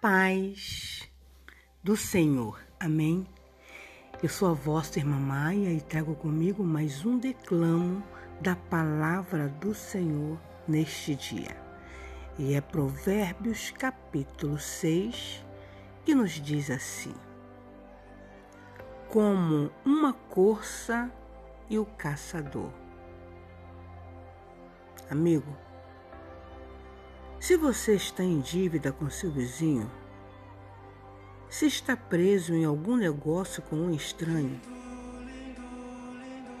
paz do Senhor. Amém. Eu sou a vossa irmã Maia e trago comigo mais um declamo da palavra do Senhor neste dia. E é Provérbios capítulo 6 que nos diz assim: Como uma corça e o caçador. Amigo, se você está em dívida com seu vizinho, se está preso em algum negócio com um estranho,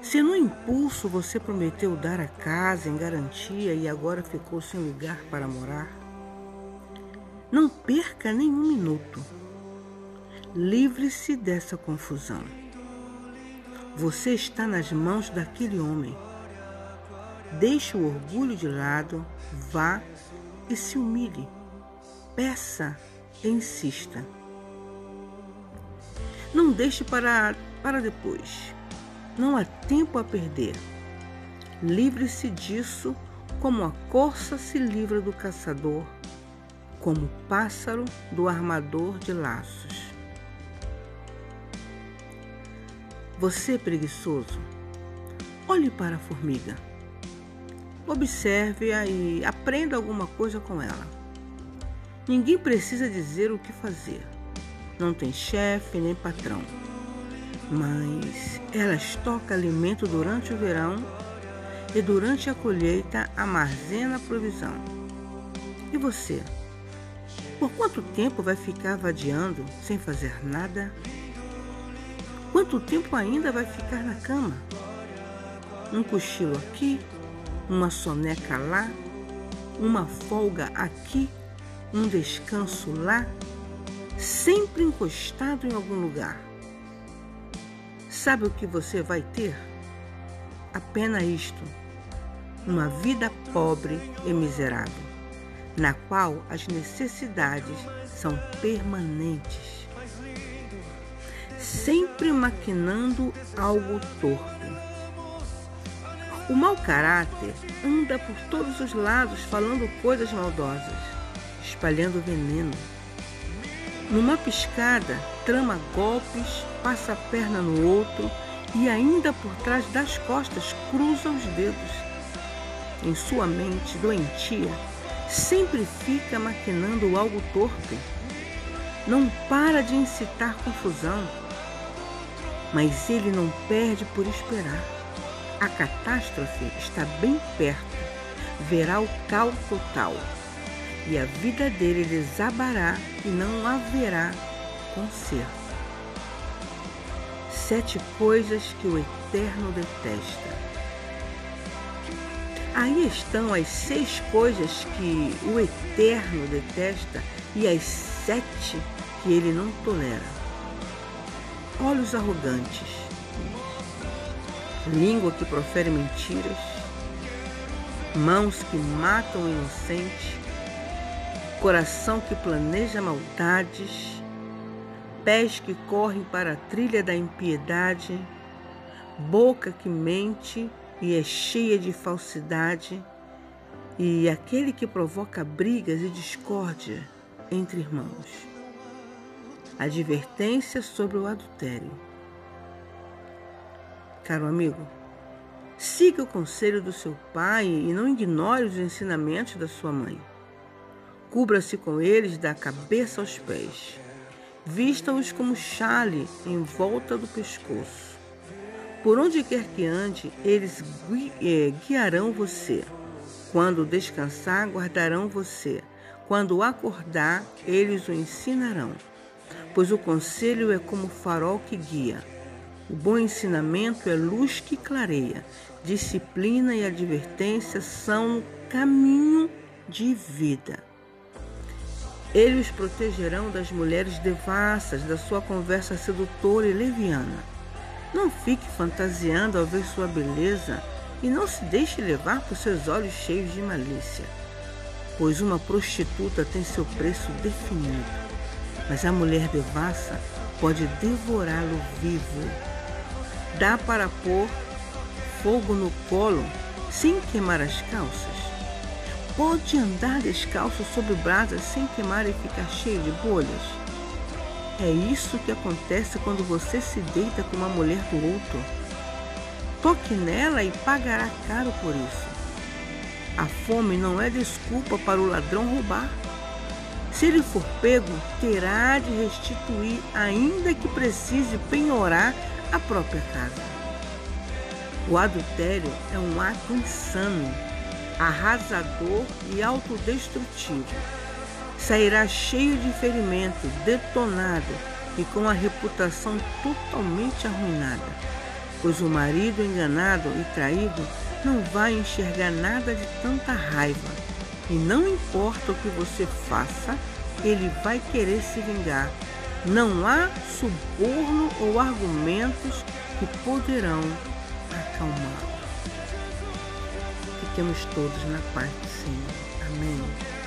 se no impulso você prometeu dar a casa em garantia e agora ficou sem lugar para morar, não perca nenhum minuto. Livre-se dessa confusão. Você está nas mãos daquele homem. Deixe o orgulho de lado, vá e se humilhe. Peça e insista. Não deixe para, para depois. Não há tempo a perder. Livre-se disso como a corça se livra do caçador, como o pássaro do armador de laços. Você preguiçoso, olhe para a formiga Observe-a e aprenda alguma coisa com ela. Ninguém precisa dizer o que fazer. Não tem chefe nem patrão. Mas ela estoca alimento durante o verão e durante a colheita armazena a provisão. E você? Por quanto tempo vai ficar vadiando sem fazer nada? Quanto tempo ainda vai ficar na cama? Um cochilo aqui, uma soneca lá, uma folga aqui, um descanso lá, sempre encostado em algum lugar. Sabe o que você vai ter? Apenas isto: uma vida pobre e miserável, na qual as necessidades são permanentes, sempre maquinando algo torto o mau caráter anda por todos os lados falando coisas maldosas, espalhando veneno. Numa piscada, trama golpes, passa a perna no outro e ainda por trás das costas cruza os dedos. Em sua mente doentia, sempre fica maquinando algo torpe. Não para de incitar confusão, mas ele não perde por esperar. A catástrofe está bem perto, verá o caos total, e a vida dele desabará e não haverá conserto. Sete coisas que o Eterno detesta. Aí estão as seis coisas que o Eterno detesta e as sete que ele não tolera. Olhos arrogantes, língua que profere mentiras, mãos que matam o inocente, coração que planeja maldades, pés que correm para a trilha da impiedade, boca que mente e é cheia de falsidade, e aquele que provoca brigas e discórdia entre irmãos. Advertência sobre o adultério. Caro amigo, siga o conselho do seu pai e não ignore os ensinamentos da sua mãe. Cubra-se com eles da cabeça aos pés. Vista-os como chale em volta do pescoço. Por onde quer que ande, eles eh, guiarão você. Quando descansar, guardarão você. Quando acordar, eles o ensinarão. Pois o conselho é como farol que guia o bom ensinamento é luz que clareia. Disciplina e advertência são caminho de vida. Eles protegerão das mulheres devassas, da sua conversa sedutora e leviana. Não fique fantasiando ao ver sua beleza e não se deixe levar por seus olhos cheios de malícia, pois uma prostituta tem seu preço definido, mas a mulher devassa pode devorá-lo vivo. Dá para pôr fogo no colo sem queimar as calças? pode andar descalço sobre brasas sem queimar e ficar cheio de bolhas? É isso que acontece quando você se deita com uma mulher do outro. Toque nela e pagará caro por isso. A fome não é desculpa para o ladrão roubar. Se ele for pego, terá de restituir, ainda que precise penhorar a própria casa. O adultério é um ato insano, arrasador e autodestrutivo. Sairá cheio de ferimento, detonado e com a reputação totalmente arruinada, pois o marido enganado e traído não vai enxergar nada de tanta raiva. E não importa o que você faça, ele vai querer se vingar. Não há suborno ou argumentos que poderão acalmá-lo. Fiquemos todos na paz do Senhor. Amém.